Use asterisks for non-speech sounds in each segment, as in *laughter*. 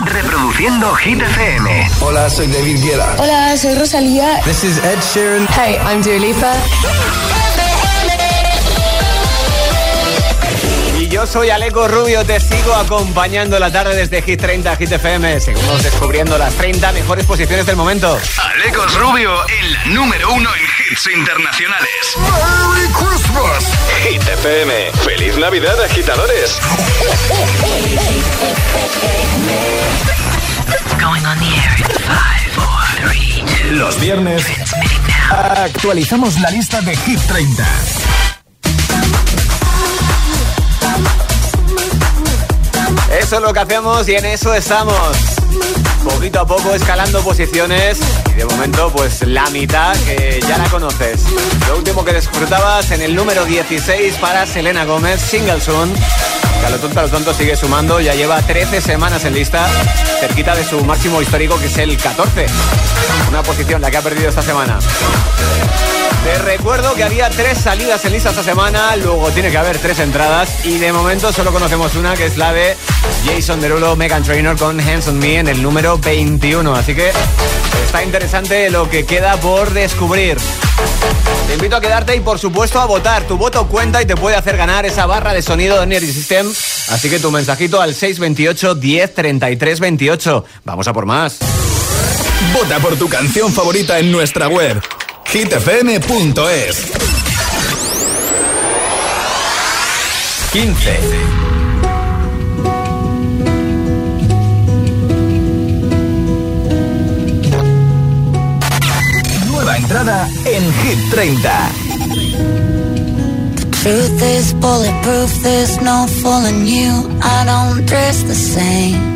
Reproduciendo Hit FM. Hola, soy David Guetta. Hola, soy Rosalía. This is Ed Sheeran. Hey, I'm Dua Lipa. Y yo soy Aleco Rubio, te sigo acompañando la tarde desde Hit 30 Hit FM. Seguimos descubriendo las 30 mejores posiciones del momento. Alecos Rubio, el número uno en hits internacionales. ¡Merry Christmas! Hit FM. ¡Feliz Navidad, agitadores! Los viernes actualizamos la lista de Hit 30. Eso es lo que hacemos y en eso estamos. Poquito a poco escalando posiciones de momento pues la mitad que ya la conoces. Lo último que disfrutabas en el número 16 para Selena Gómez, Single Soon. Que a lo tonto a lo tonto sigue sumando, ya lleva 13 semanas en lista, cerquita de su máximo histórico que es el 14. Una posición la que ha perdido esta semana. Te recuerdo que había tres salidas en lista esta semana, luego tiene que haber tres entradas y de momento solo conocemos una que es la de Jason Derulo, Megan Trainor con Hands on Me en el número 21. Así que está interesante lo que queda por descubrir. Te invito a quedarte y por supuesto a votar. Tu voto cuenta y te puede hacer ganar esa barra de sonido de Energy System. Así que tu mensajito al 628 10 33 28. Vamos a por más. Vota por tu canción favorita en nuestra web hitfm.es 15 Nueva entrada en Hit 30 Truth is bulletproof, there's no fooling you. I don't dress the same.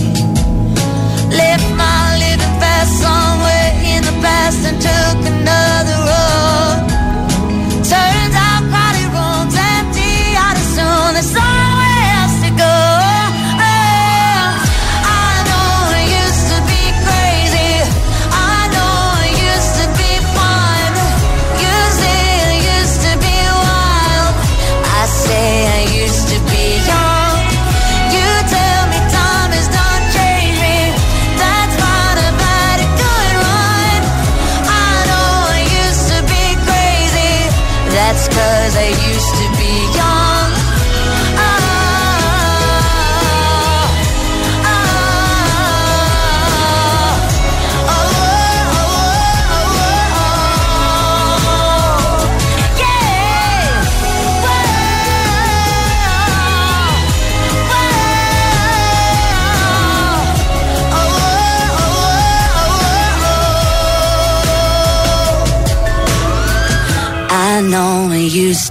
Somewhere in the past and took another road. Turns out crowded rooms empty out as soon. Cause I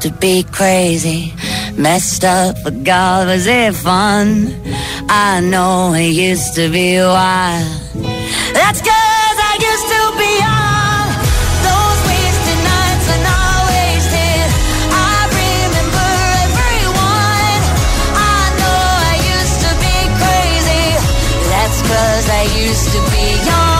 to be crazy, messed up, but God, was it fun? I know it used to be wild. That's cause I used to be. Those wasted nights wasted. I remember everyone. I know I used to be crazy. That's cause I used to be young.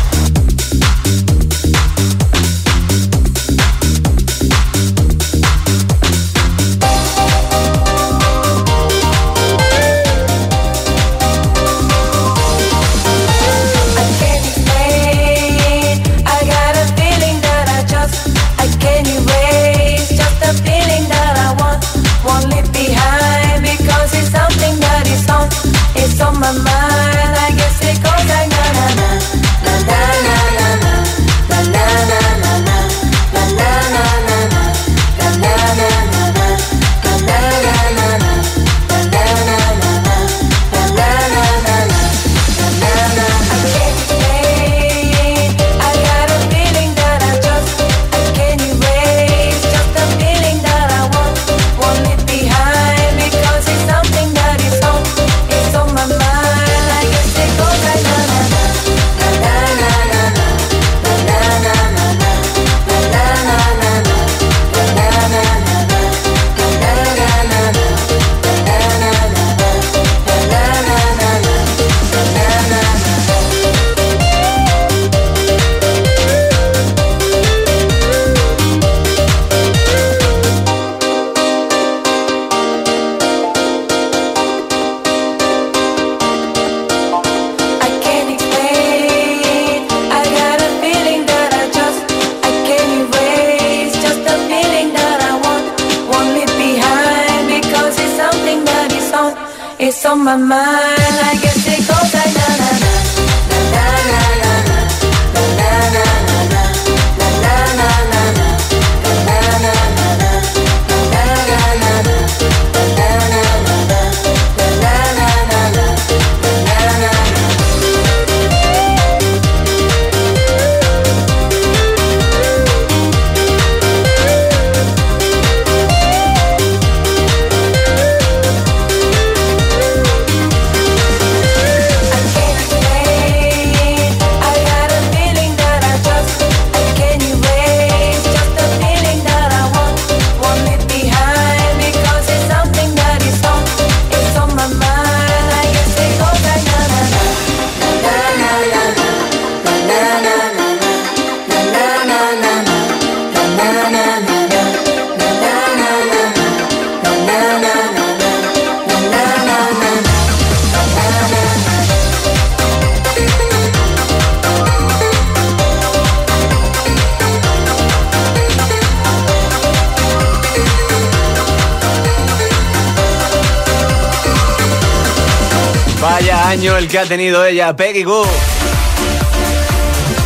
El que ha tenido ella, Peggy Goo.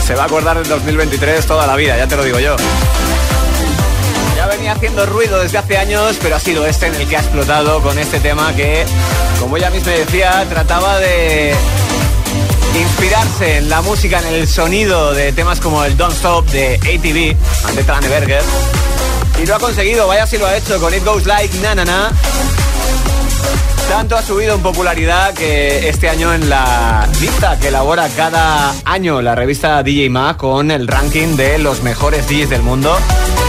Se va a acordar del 2023 toda la vida, ya te lo digo yo. Ya venía haciendo ruido desde hace años, pero ha sido este en el que ha explotado con este tema que, como ella misma decía, trataba de inspirarse en la música, en el sonido de temas como el Don't Stop de ATV, ante Traneberger. Y lo ha conseguido, vaya si lo ha hecho con It Goes Like Na Na Na. Tanto ha subido en popularidad que este año en la lista que elabora cada año la revista DJ Mag con el ranking de los mejores DJs del mundo,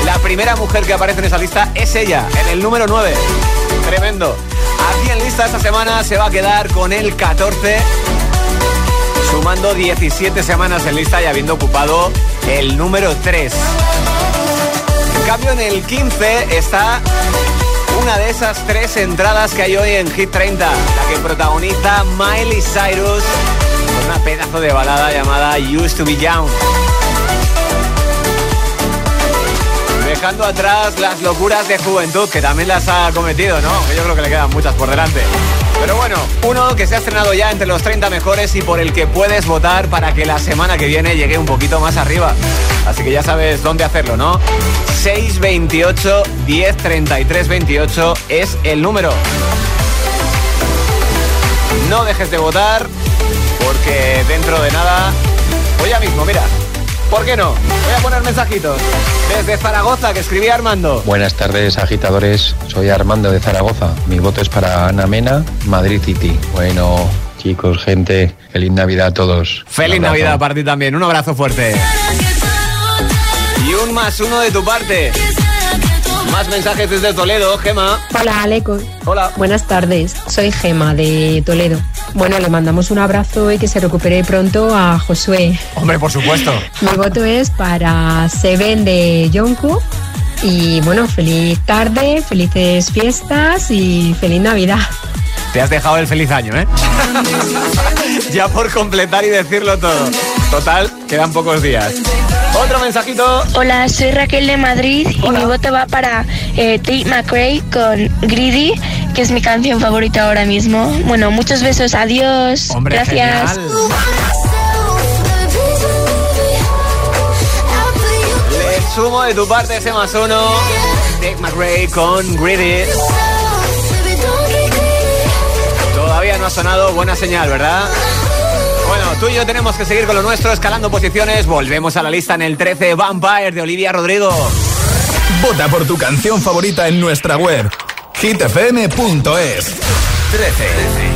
la primera mujer que aparece en esa lista es ella, en el número 9. Tremendo. Aquí en lista esta semana se va a quedar con el 14, sumando 17 semanas en lista y habiendo ocupado el número 3. En cambio, en el 15 está una de esas tres entradas que hay hoy en Hit 30, la que protagoniza Miley Cyrus con una pedazo de balada llamada Used to Be Young. Dejando atrás las locuras de juventud, que también las ha cometido, ¿no? Yo creo que le quedan muchas por delante. Pero bueno, uno que se ha estrenado ya entre los 30 mejores y por el que puedes votar para que la semana que viene llegue un poquito más arriba. Así que ya sabes dónde hacerlo, ¿no? 628 10 33 28 es el número. No dejes de votar porque dentro de nada, hoy ya mismo, mira, ¿por qué no? Voy a poner mensajitos desde Zaragoza que escribí Armando. Buenas tardes, agitadores. Soy Armando de Zaragoza. Mi voto es para Ana Mena, Madrid City. Bueno, chicos, gente, feliz Navidad a todos. Feliz. Navidad para ti también, un abrazo fuerte. Y un más uno de tu parte. Más mensajes desde Toledo, Gema. Hola, Aleco. Hola. Buenas tardes. Soy Gema de Toledo. Bueno, le mandamos un abrazo y que se recupere pronto a Josué. Hombre, por supuesto. *laughs* Mi voto es para Seven de Jungkook. Y bueno, feliz tarde, felices fiestas y feliz Navidad. Te has dejado el feliz año, ¿eh? *laughs* ya por completar y decirlo todo. Total, quedan pocos días. Otro mensajito. Hola, soy Raquel de Madrid y mi voto va para eh, Tate McRae con Greedy, que es mi canción favorita ahora mismo. Bueno, muchos besos, adiós. Hombre, Gracias. genial. Le sumo de tu parte ese más uno. Dave McRae con Greedy. Todavía no ha sonado buena señal, ¿verdad? Bueno, tú y yo tenemos que seguir con lo nuestro, escalando posiciones. Volvemos a la lista en el 13, Vampire de Olivia Rodrigo. Vota por tu canción favorita en nuestra web hitfm.es 13.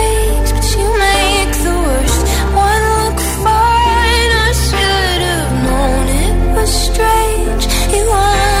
strange you are.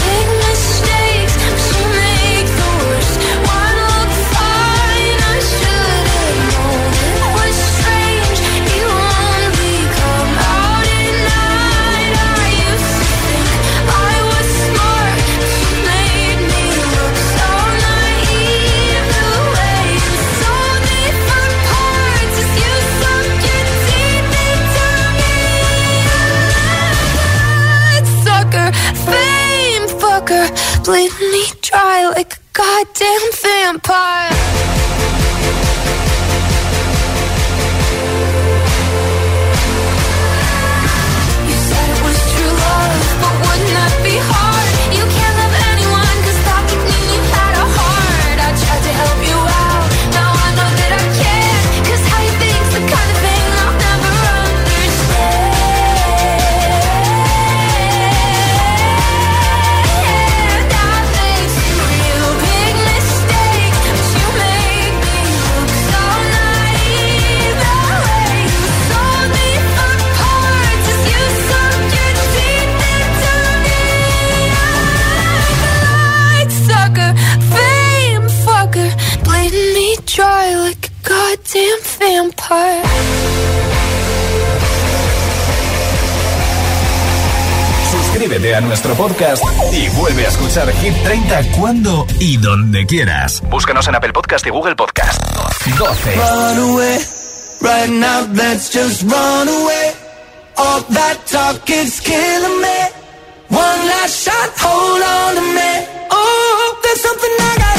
goddamn vampire a nuestro podcast y vuelve a escuchar Hit 30 cuando y donde quieras. Búscanos en Apple Podcast y Google Podcast. 12. Run away, right now let's just run away. All that talk is killing me. One last shot, hold on to me. Oh, there's something I got.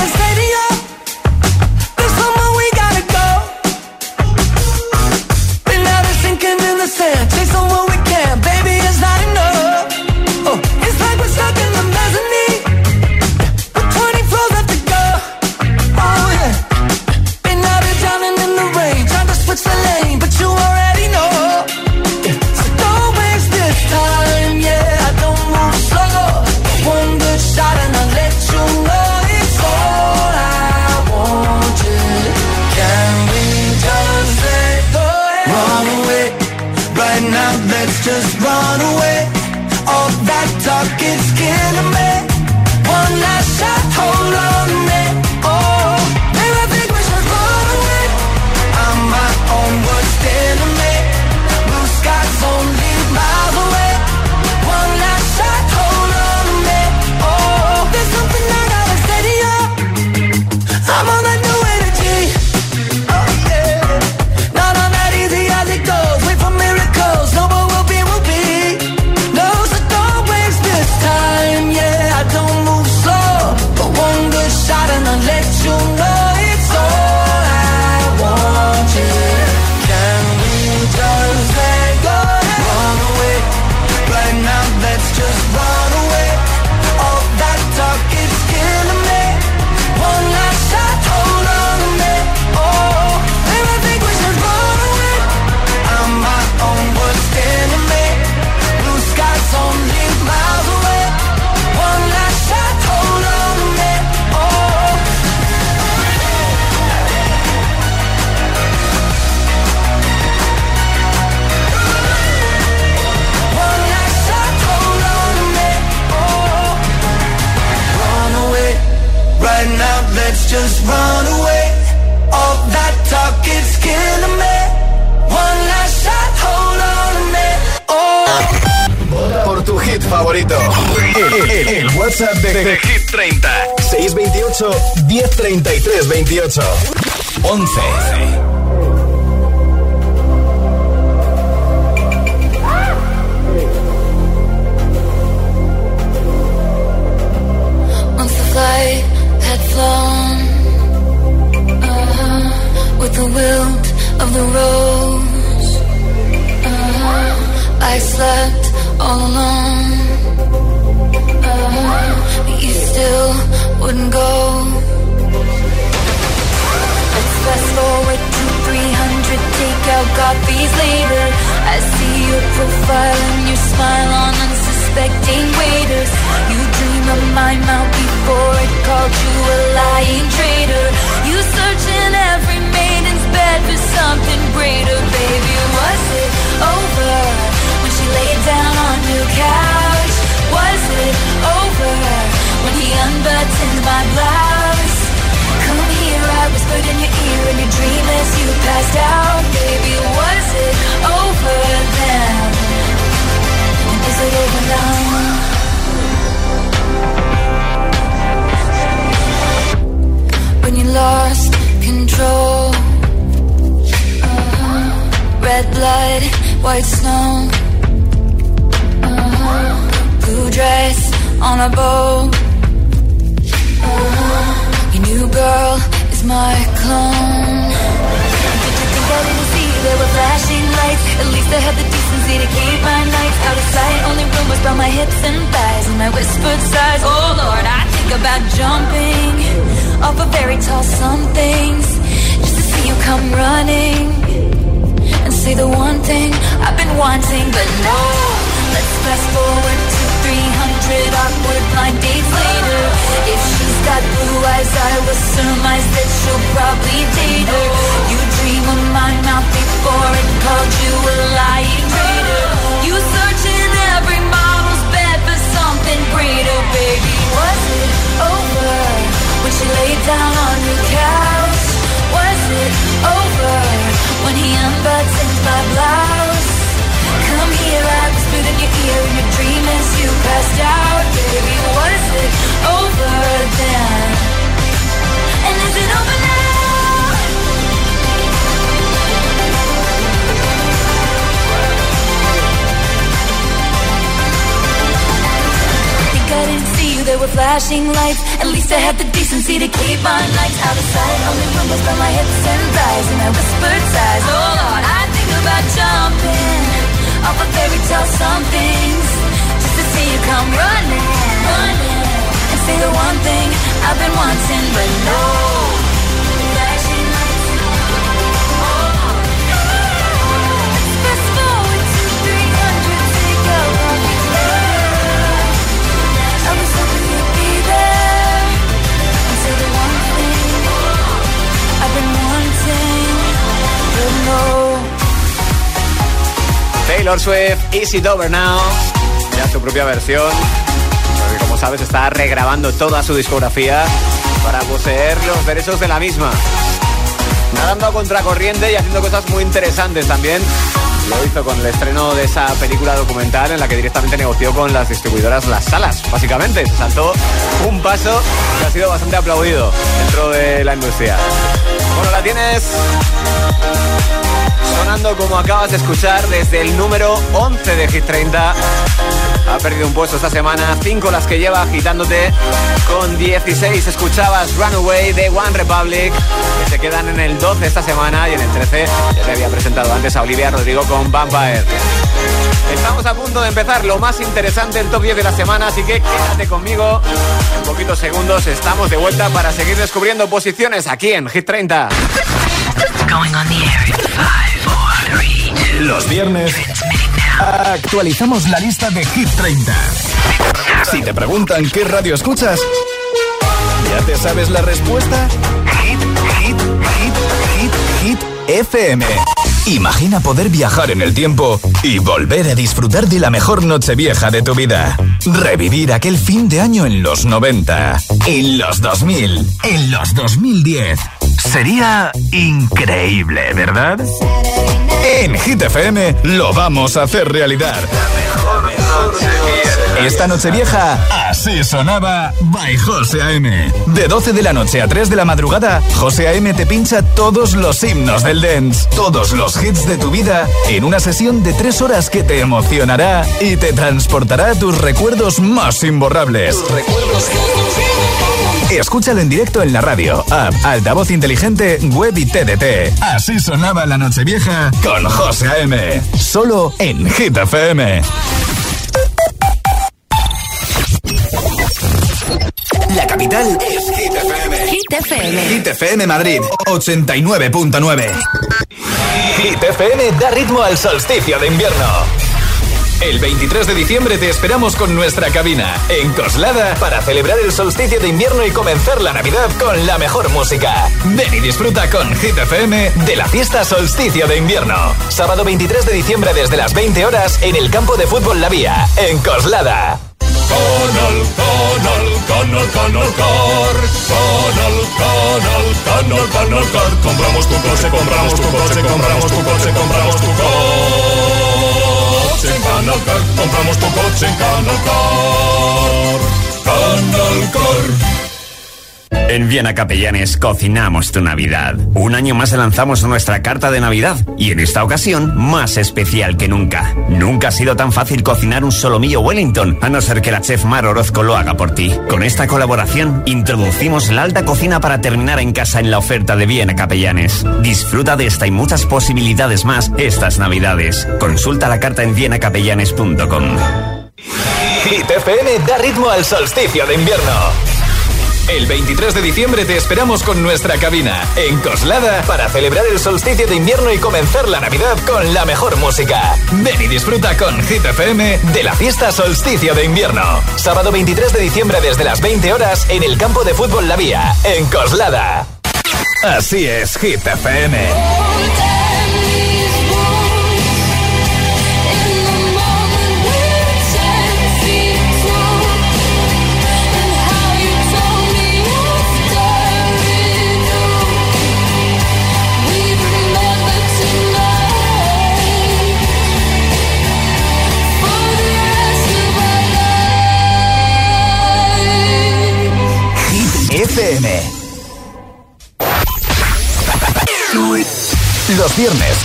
El, el WhatsApp de, de, Hit 30. 628 1033 28. 11. flight had flown uh-huh, with the wilt of the rose. Uh-huh, I slept all alone. But you still wouldn't go. Let's fast forward to 300, take out copies later. I see your profile and your smile on unsuspecting waiters. You dream of my mouth before it called you a lying traitor. You search in every maiden's bed for something greater, baby. Was it over when she laid down on your couch? Was it over when he unbuttoned my blouse? Come here, I whispered in your ear in your dream as you passed out, baby. Was it over then? Is it over now? when you lost control. Uh-huh. Red blood, white snow. Blue dress on a boat. Uh-huh. Your new girl is my clone. Did you think I didn't see there were flashing lights? At least I had the decency to keep my nights out of sight. Only rumors about my hips and thighs and my whispered sighs. Oh Lord, I think about jumping off a very tall somethings just to see you come running and say the one thing I've been wanting, but no. Let's fast forward 300 awkward blind dates later. If she's got blue eyes, I will surmise that she'll probably date her. You dream of my mouth before it called you a lying traitor. You search in every model's bed for something greater, baby. Was it over when she laid down on your couch? Was it over when he unbuttoned my blouse? Come here, I whispered in your ear in your dream as you passed out, baby. Was it over then? And is it over now? I didn't see you, there were flashing lights. At least I had the decency to keep my lights out of sight. Only rumors about my hips and thighs and I whispered sighs. Oh Lord, I think about jumping off a fairy tale somethings just to see you come running, running and say the one thing I've been wanting, but no. Lights. Fast forward to 300, take out all these. I was hoping you'd be there and say the one thing I've been wanting, but no. Taylor Swift, Is It Over Now. Ya su propia versión. Porque como sabes está regrabando toda su discografía para poseer los derechos de la misma. Nadando a contracorriente y haciendo cosas muy interesantes también. Lo hizo con el estreno de esa película documental en la que directamente negoció con las distribuidoras las salas, básicamente. Se saltó un paso que ha sido bastante aplaudido dentro de la industria. Bueno, la tienes sonando como acabas de escuchar desde el número 11 de Hit 30. Ha perdido un puesto esta semana, 5 las que lleva agitándote. Con 16 escuchabas Runaway de One Republic, que se quedan en el 12 esta semana y en el 13 ya te había presentado antes a Olivia Rodrigo con Vampire. Estamos a punto de empezar lo más interesante, el top 10 de la semana, así que quédate conmigo. En poquitos segundos estamos de vuelta para seguir descubriendo posiciones aquí en Hit 30. Los viernes actualizamos la lista de Hit 30. Si te preguntan qué radio escuchas, ¿ya te sabes la respuesta? Hit, hit, hit, hit, hit FM. Imagina poder viajar en el tiempo y volver a disfrutar de la mejor noche vieja de tu vida. Revivir aquel fin de año en los 90, en los 2000, en los 2010. Sería increíble, ¿verdad? En Hit FM lo vamos a hacer realidad. Esta noche vieja, así sonaba by José A.M. De 12 de la noche a 3 de la madrugada, José A.M. te pincha todos los himnos del dance, todos los hits de tu vida, en una sesión de 3 horas que te emocionará y te transportará a tus recuerdos más imborrables. Escúchalo en directo en la radio, app, altavoz inteligente, web y TDT. Así sonaba la noche vieja con José A.M. Solo en Hit FM. La capital es Hit FM. Hit FM. Hit FM Madrid, 89.9. Hit FM da ritmo al solsticio de invierno. El 23 de diciembre te esperamos con nuestra cabina en Coslada para celebrar el solsticio de invierno y comenzar la Navidad con la mejor música. Ven y disfruta con Hit de la fiesta solsticio de invierno. Sábado 23 de diciembre desde las 20 horas en el campo de fútbol La Vía, en Coslada. Conal, Conal, Conal Car. Conal, Conal, Conal, Conal Car. Compramos tu coche, compramos tu coche, compramos tu coche, compramos tu coche coche en Canalcar, compramos tu coche en Canalcar. Canalcar. En Viena Capellanes cocinamos tu Navidad. Un año más lanzamos nuestra carta de Navidad y en esta ocasión más especial que nunca. Nunca ha sido tan fácil cocinar un solomillo Wellington, a no ser que la chef Mar Orozco lo haga por ti. Con esta colaboración introducimos la alta cocina para terminar en casa en la oferta de Viena Capellanes. Disfruta de esta y muchas posibilidades más estas Navidades. Consulta la carta en vienacapellanes.com. Hit da ritmo al solsticio de invierno. El 23 de diciembre te esperamos con nuestra cabina en Coslada para celebrar el solsticio de invierno y comenzar la Navidad con la mejor música. Ven y disfruta con Hit FM de la fiesta solsticio de invierno. Sábado 23 de diciembre desde las 20 horas en el campo de fútbol La Vía, en Coslada. Así es, Hit FM.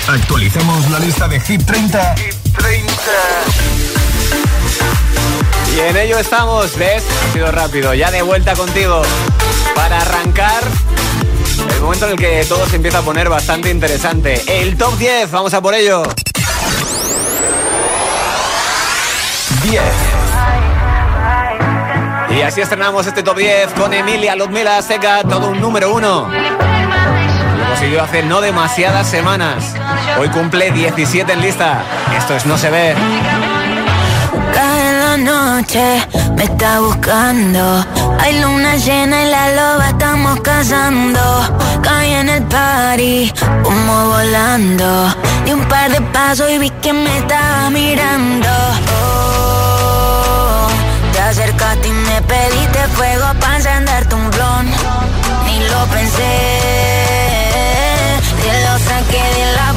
Viernes actualizamos la lista de Hit 30. Hit 30. Y en ello estamos, ¿ves? Ha sido rápido, ya de vuelta contigo para arrancar el momento en el que todo se empieza a poner bastante interesante. El top 10, vamos a por ello. 10. Y así estrenamos este top 10 con Emilia Ludmila Seca, todo un número uno. Lo consiguió hace no demasiadas semanas. Hoy cumple 17 en lista. Esto es No se ve. La noche, me está buscando. Hay luna llena y la loba estamos cazando. Caí en el party, como volando. Di un par de pasos y vi que me estaba mirando. Oh, te acercaste y me pediste fuego para encenderte un blon. Ni lo pensé. Te lo saqué de la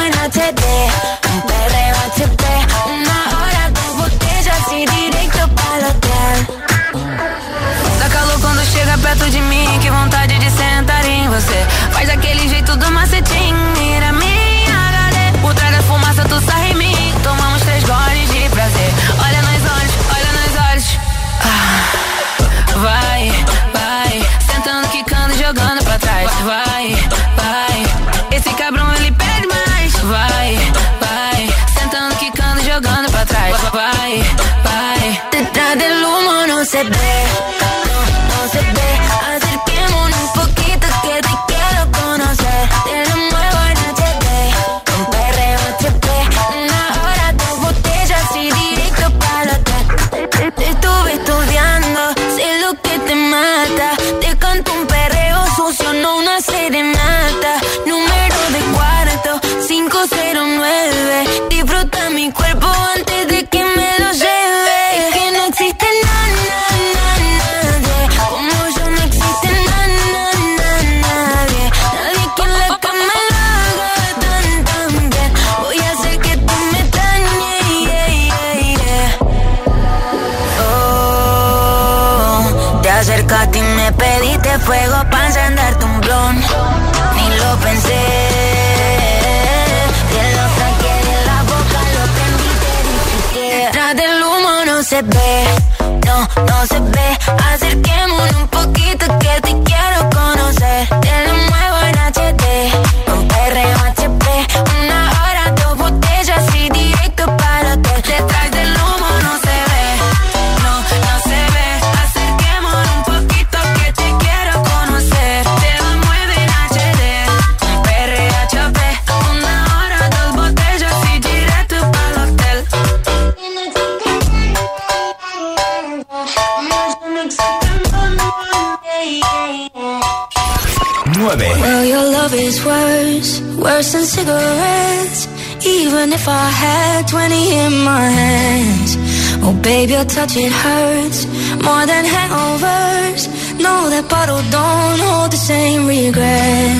fuego para encenderte un blon. Ni lo pensé. Te lo saqué de la boca, lo prendí, te detrás del humo no se ve, if I had 20 in my hands. Oh, baby, your touch, it hurts more than hangovers. No, that bottle don't hold the same regret.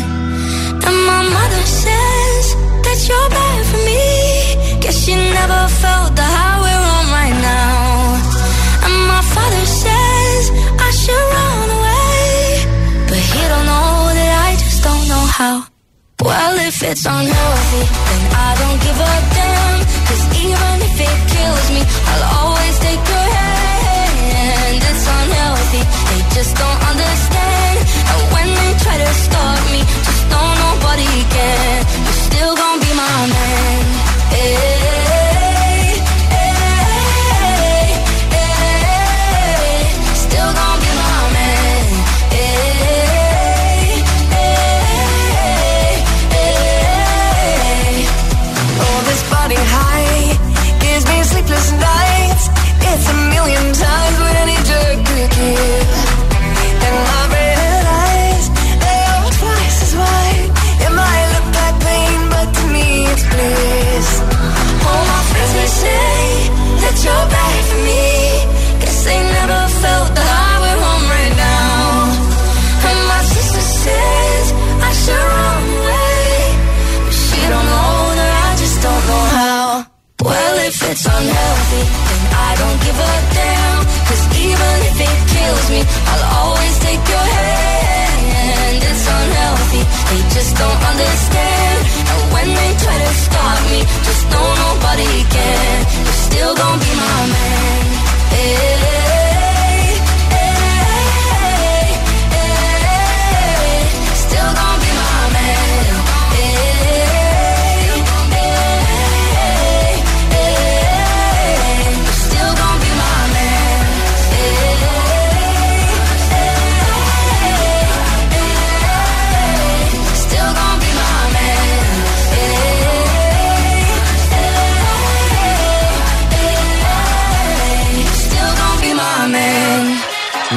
And my mother says that you're bad for me. Guess she never felt the high we're on right now. And my father says I should run away. But he don't know that I just don't know how. Well, if it's unhealthy, then I don't give a damn. Cause even if it kills me, I'll always take your hand. It's unhealthy, they just don't understand. And when they try to stop me, just know nobody can. You're still gonna be my man. Hey, just don't understand. And when they try to stop me, just know nobody can.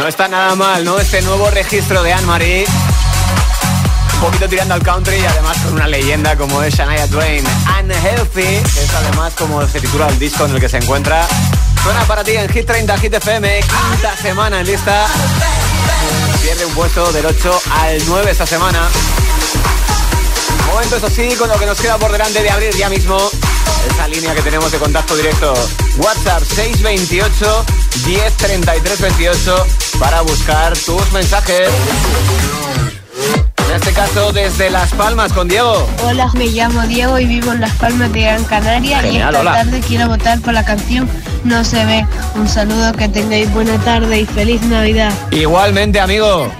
No está nada mal, ¿no? Este nuevo registro de Anne-Marie. Un poquito tirando al country y además con una leyenda como es Shania Twain. Unhealthy, que es además como se titula el disco en el que se encuentra. Suena para ti en Hit 30 Hit FM, quinta semana en lista. Pierde un puesto del 8 al 9 esta semana. Momento, eso sí, con lo que nos queda por delante de abrir ya mismo esa línea que tenemos de contacto directo. WhatsApp 628 1033 28 para buscar tus mensajes. En este caso, desde Las Palmas con Diego. Hola, me llamo Diego y vivo en Las Palmas de Gran Canaria y esta hola. tarde quiero votar por la canción No se ve. Un saludo, que tengáis buena tarde y feliz Navidad. Igualmente, amigo.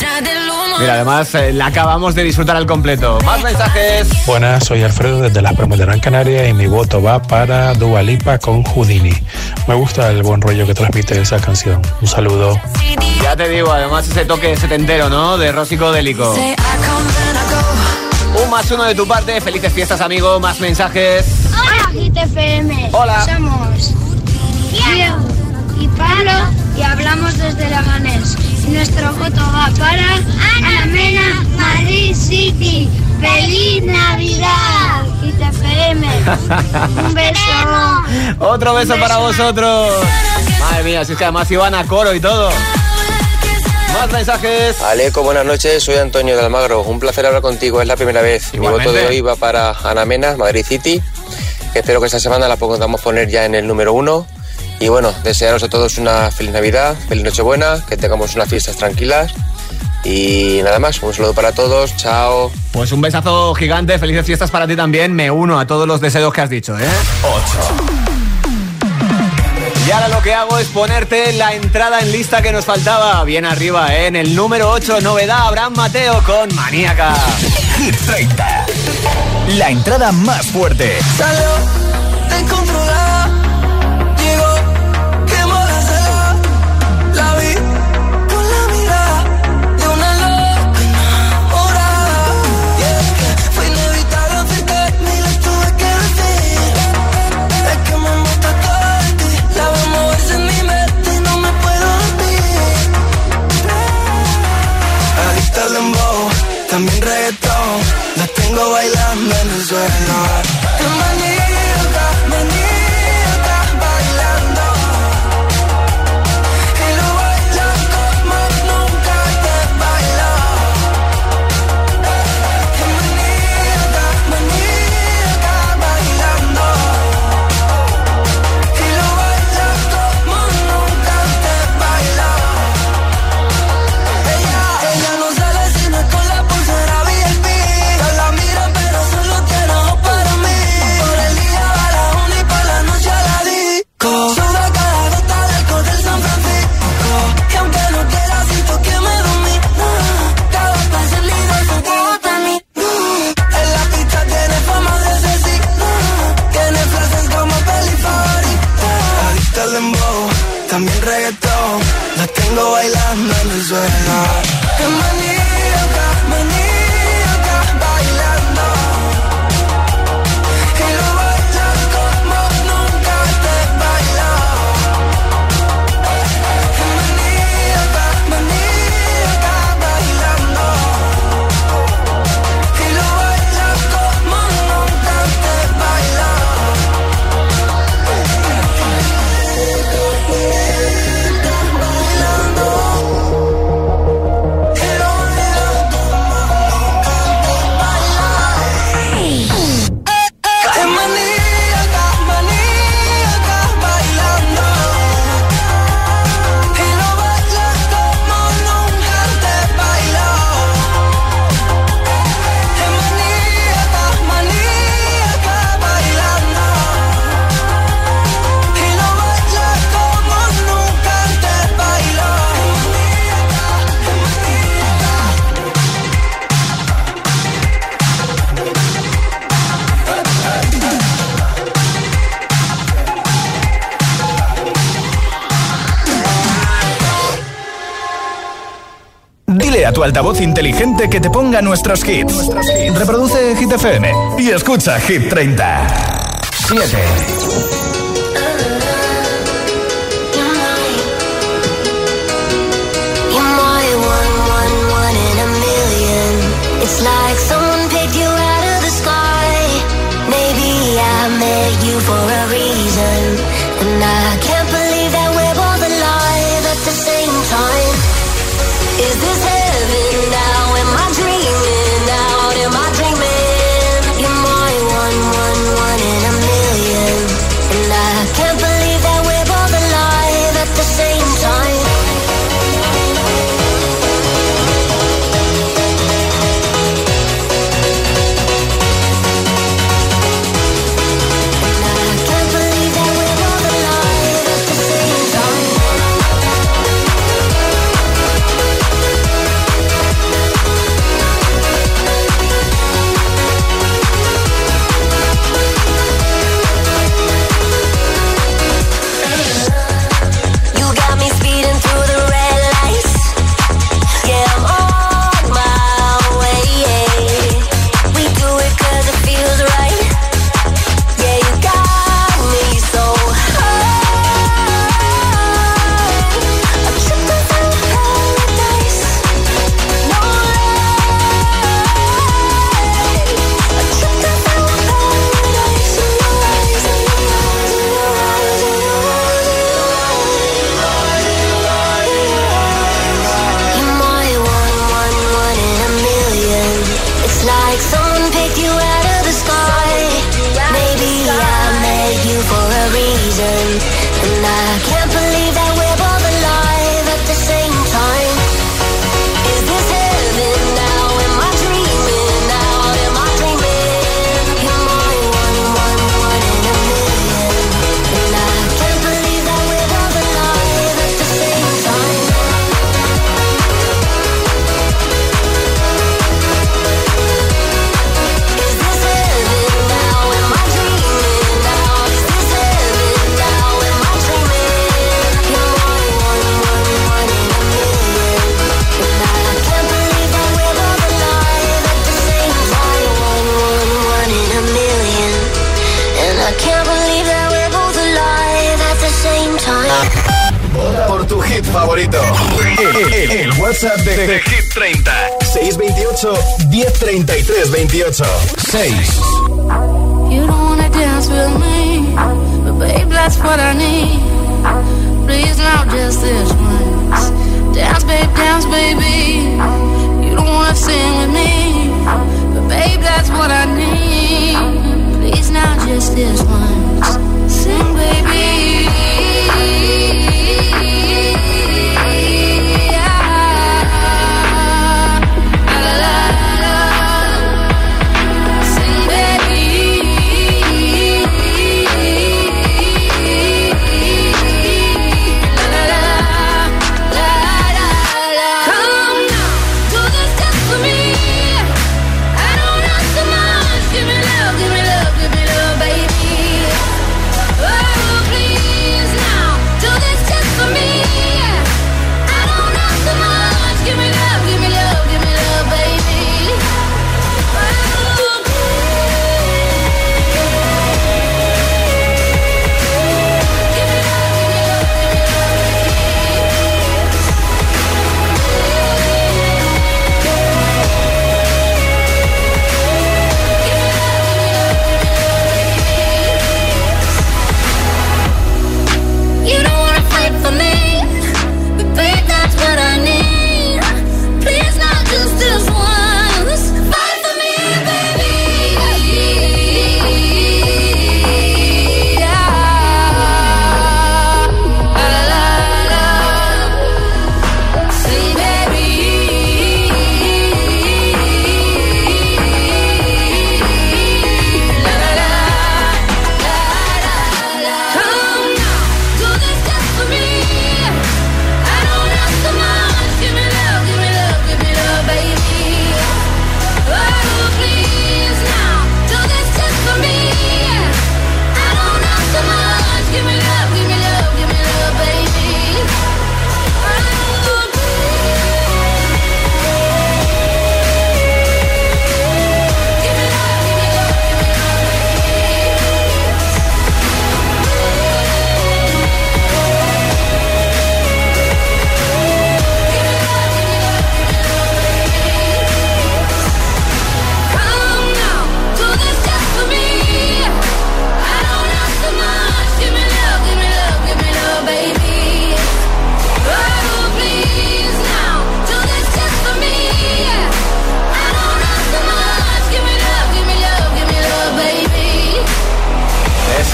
Mira, además eh, la acabamos de disfrutar al completo. Más mensajes. Buenas, soy Alfredo desde Las Palmas de Gran Canaria y mi voto va para Dua Lipa con Houdini. Me gusta el buen rollo que transmite esa canción. Un saludo. Ya te digo, además ese toque setentero, ¿no? De Rósico Délico. Un más uno de tu parte. Felices fiestas, amigo. Más mensajes. Hola, Hit FM. Hola. Somos Diego y Pablo y hablamos desde Leganés. Y nuestro voto va para Ana Mena, Madrid City. ¡Feliz Navidad! Hit FM. Un beso. *laughs* Otro beso para vosotros. Madre mía, si es que además iban a coro y todo. Más mensajes. Aleco, buenas noches, soy Antonio de Almagro. Un placer hablar contigo, es la primera vez. Igualmente. Mi voto de hoy va para Ana Mena, Madrid City. que Espero que esta semana la podamos poner ya en el número uno. Y bueno, desearos a todos una feliz Navidad, feliz Nochebuena, que tengamos unas fiestas tranquilas y nada más, un saludo para todos, chao. Pues un besazo gigante, felices fiestas para ti también, me uno a todos los deseos que has dicho, ¿eh? 8. Y ahora lo que hago es ponerte la entrada en lista que nos faltaba. Bien arriba, ¿eh? en el número 8, novedad, Abraham Mateo con Maníaca. Hit La entrada más fuerte. Salud, tango bailando en el suelo. tu altavoz inteligente que te ponga nuestros hits. Reproduce Hit FM y escucha Hit 30. 7.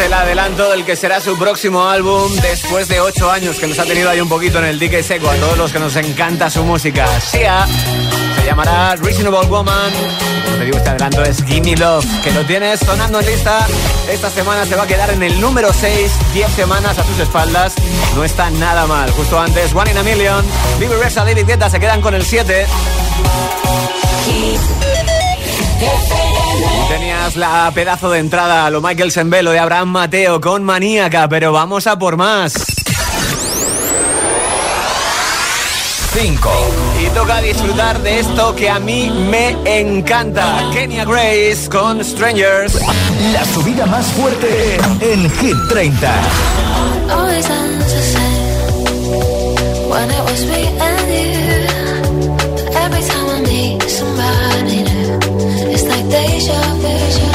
el adelanto del que será su próximo álbum después de ocho años que nos ha tenido ahí un poquito en el dique seco a todos los que nos encanta su música. Sia se llamará Reasonable Woman. Te digo, este adelanto es Gimme Love, que lo tienes sonando en lista. Esta semana se va a quedar en el número 6, 10 semanas a tus espaldas. No está nada mal. Justo antes, One in a Million, Bibi Rexa, David Guetta se quedan con el 7. Tenías la pedazo de entrada a lo Michael Sembelo de Abraham Mateo con Maníaca, pero vamos a por más. 5. Y toca disfrutar de esto que a mí me encanta. Kenya Grace con Strangers. La subida más fuerte en Hit 30. Deja vu.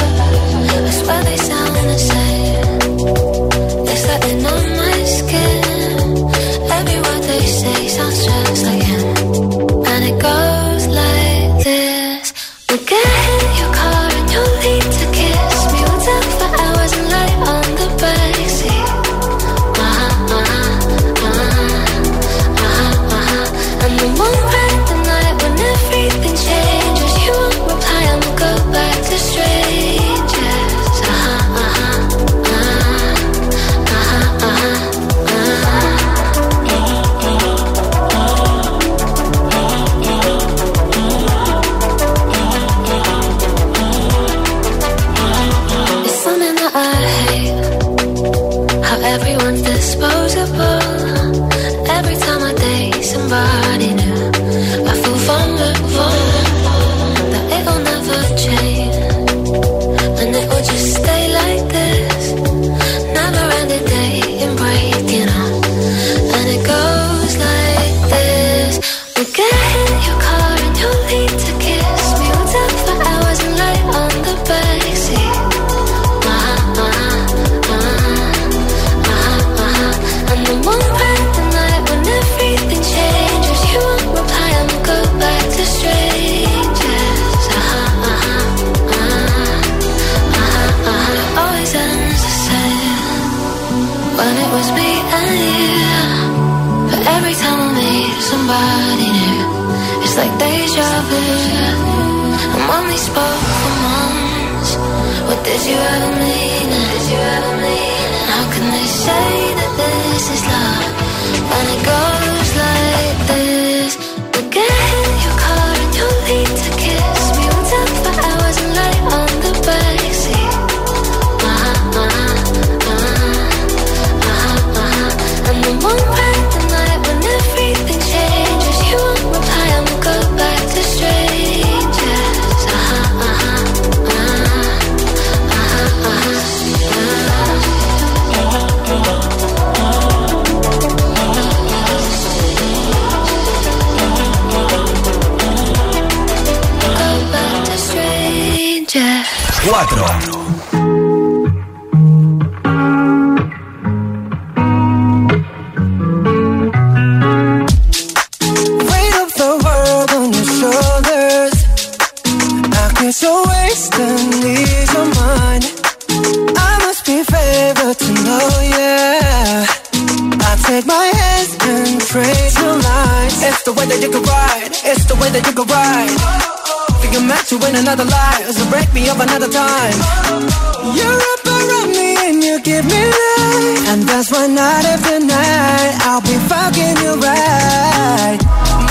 4. Time. You're up around me and you give me life, and that's why night after night I'll be fucking you right.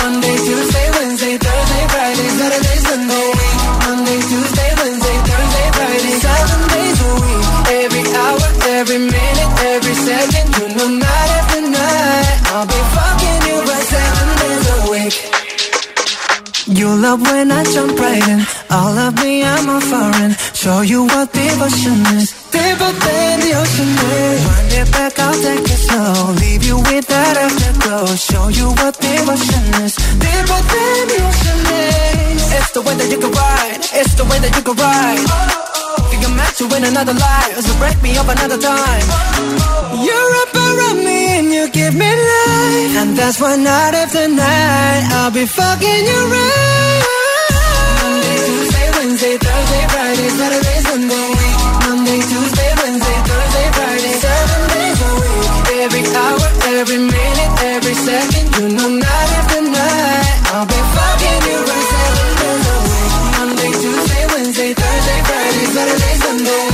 Monday, Tuesday, Wednesday, Thursday, Friday, Saturday, Sunday. Monday, Tuesday, Wednesday, Thursday, Friday, seven days a week. Every hour, every minute, every second, you know night after night I'll be fucking you right seven days a week. You love when I jump right in. All of me, I'm a foreign. Show you what devotion is. Deeper than the ocean is. Wind it back, I'll take it slow. Leave you with that afterglow. Show you what devotion is. Deeper than the ocean is. It's the way that you can ride. It's the way that you can ride. Think I'm meant to win another life. So break me up another time. You're up around me and you give me life. And that's why night after night I'll be fucking you right. Wednesday, Thursday, Friday, Saturday, Sunday. Monday, Tuesday, Wednesday, Thursday, Friday, seven days a week. Every hour, every minute, every second, you know night after night I'll be fucking you right seven days a week. Monday, Tuesday, Wednesday, Thursday, Friday, Saturday, Sunday.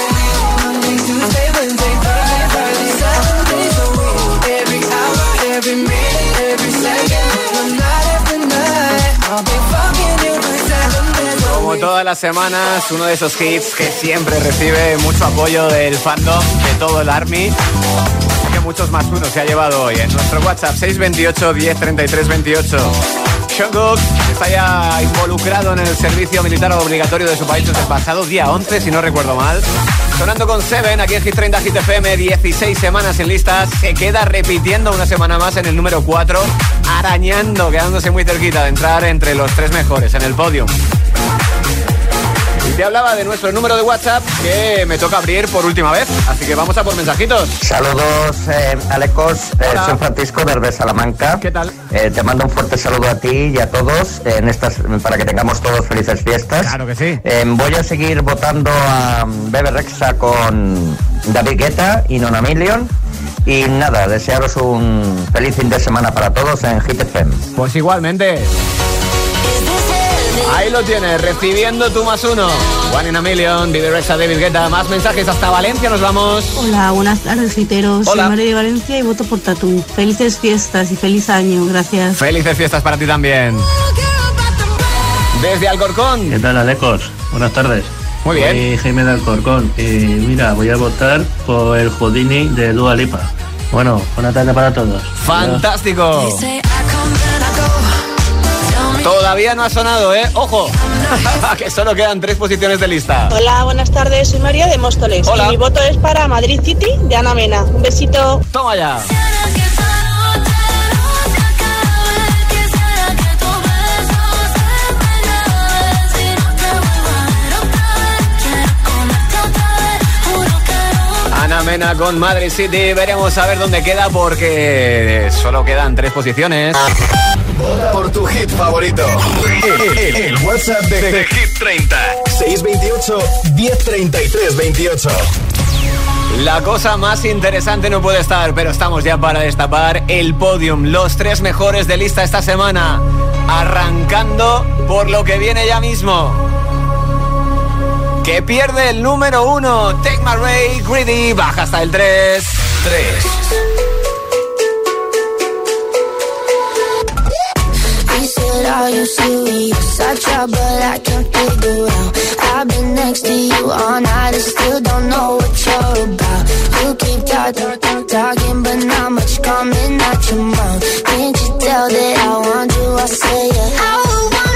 Todas las semanas, uno de esos hits que siempre recibe mucho apoyo del fandom, de todo el Army. Que muchos más uno se ha llevado hoy en nuestro WhatsApp 628 10 33 28. Jungkook está ya involucrado en el servicio militar obligatorio de su país desde el pasado día 11, si no recuerdo mal. Sonando con Seven aquí en Hit 30 Hit FM, 16 semanas en listas. Se queda repitiendo una semana más en el número 4, arañando, quedándose muy cerquita de entrar entre los tres mejores en el podio. Te hablaba de nuestro número de WhatsApp que me toca abrir por última vez, así que vamos a por mensajitos. Saludos, eh, Alecos. Eh, soy Francisco desde Salamanca. ¿Qué tal? Eh, te mando un fuerte saludo a ti y a todos en estas, para que tengamos todos felices fiestas. Claro que sí. Eh, voy a seguir votando a Bebe Rexa con David Guetta y Nona Million. Y nada, desearos un feliz fin de semana para todos en Hit FM. Pues igualmente. Ahí lo tienes, recibiendo tu más uno. One in a million, Vive Rexa, David Guetta. Más mensajes hasta Valencia, nos vamos. Hola, buenas tardes, giteros. Hola. Soy María de Valencia y voto por Tatú. Felices fiestas y feliz año. Gracias. Felices fiestas para ti también. Desde Alcorcón. ¿Qué tal, Alecos? Buenas tardes. Muy bien. Soy Jaime de Alcorcón. Y mira, voy a votar por el Houdini de Dua Lipa. Bueno, buena tarde para todos. Fantástico. Todavía no ha sonado, ¿eh? ¡Ojo! *laughs* que solo quedan tres posiciones de lista. Hola, buenas tardes. Soy María de Móstoles. Hola. Y mi voto es para Madrid City de Ana Mena. Un besito. Toma ya. Ana Mena con Madrid City. Veremos a ver dónde queda porque solo quedan tres posiciones. Vota por tu hit favorito. El, el- el WhatsApp de, de Hit 30. 628 1033 28. La cosa más interesante no puede estar, pero estamos ya para destapar el podium, los tres mejores de lista esta semana, arrancando por lo que viene ya mismo. Que pierde el número uno, Take My Ray, Greedy, baja hasta el 3. 3. Said, Are you serious? I try, but I can't figure out. I've been next to you all night and still don't know what you're about. You keep talking, talking, but not much coming out your mouth. Can't you tell that I want you? I say it. I want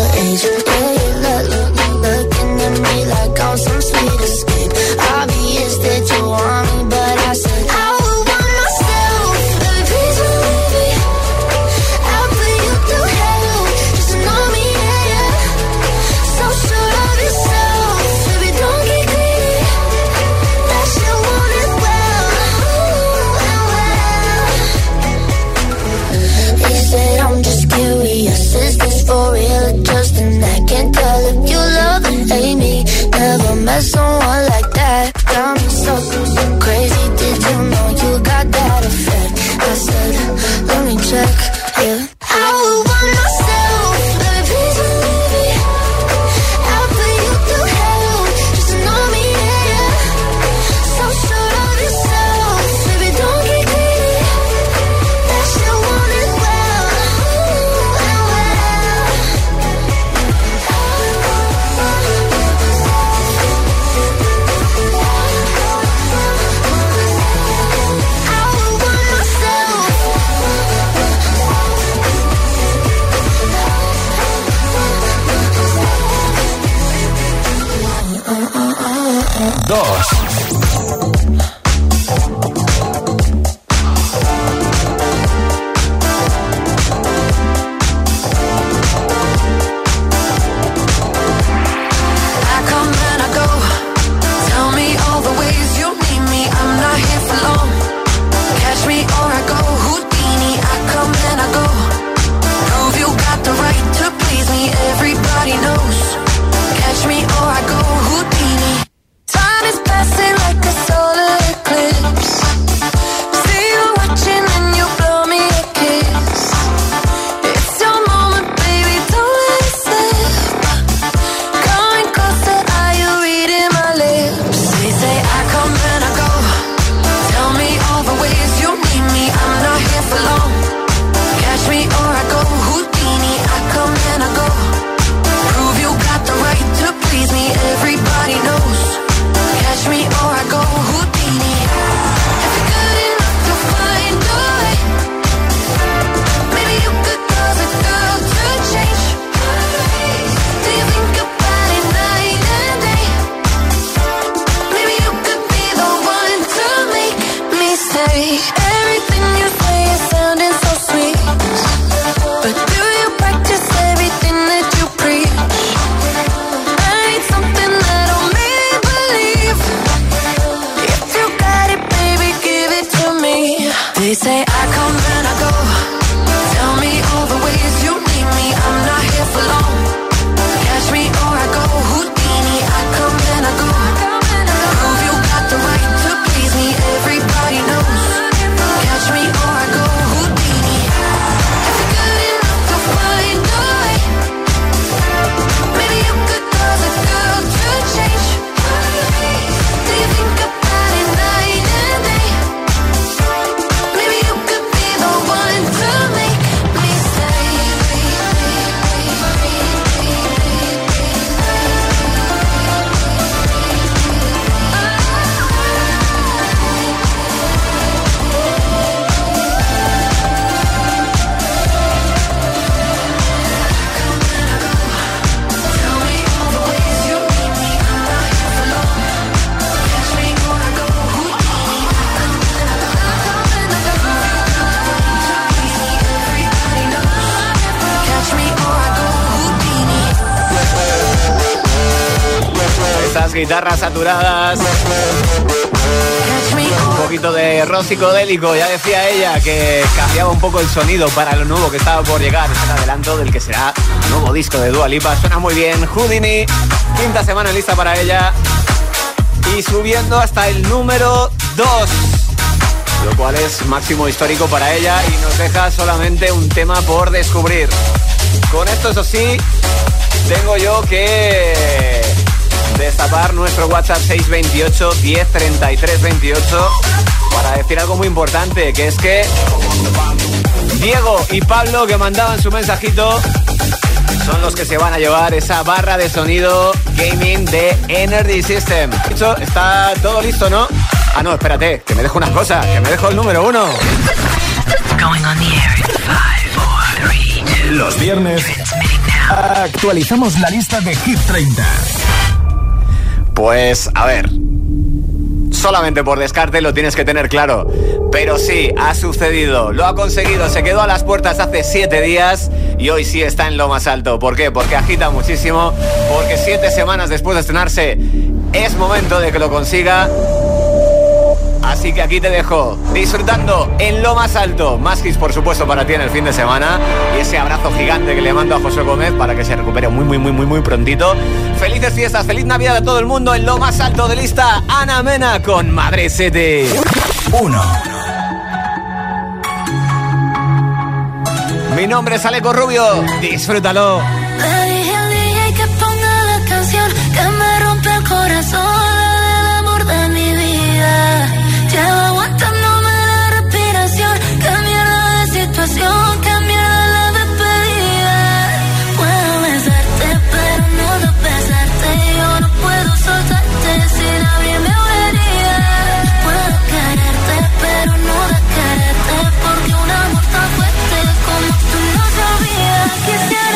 your age. Psicodélico, ya decía ella que cambiaba un poco el sonido para lo nuevo que estaba por llegar. Es el adelanto del que será el nuevo disco de Dua Lipa. Suena muy bien. Houdini, quinta semana lista para ella. Y subiendo hasta el número 2 lo cual es máximo histórico para ella y nos deja solamente un tema por descubrir. Con esto, eso sí, tengo yo que destapar nuestro WhatsApp 628 10 33 28 para decir algo muy importante, que es que Diego y Pablo que mandaban su mensajito son los que se van a llevar esa barra de sonido gaming de Energy System. Dicho, está todo listo, ¿no? Ah, no, espérate, que me dejo una cosa, que me dejo el número uno. Los viernes actualizamos la lista de Hit 30. Pues, a ver. Solamente por descarte lo tienes que tener claro. Pero sí, ha sucedido, lo ha conseguido, se quedó a las puertas hace siete días y hoy sí está en lo más alto. ¿Por qué? Porque agita muchísimo, porque siete semanas después de estrenarse es momento de que lo consiga Así que aquí te dejo disfrutando en lo más alto. Más hits, por supuesto, para ti en el fin de semana. Y ese abrazo gigante que le mando a José Gómez para que se recupere muy, muy, muy, muy, muy prontito. Felices fiestas, feliz Navidad a todo el mundo. En lo más alto de lista, Ana Mena con Madre Sete. Uno. Mi nombre es Aleco Rubio. Disfrútalo. Le dije al DJ que ponga la canción que me rompe el corazón, Llevo aguantándome la respiración, qué mierda de situación, qué mierda la despedida. Puedo besarte, pero no besarte, yo no puedo soltarte sin abrirme una herida. Puedo quererte, pero no quererte, porque un amor tan fuerte como tú no sabía. Quisiera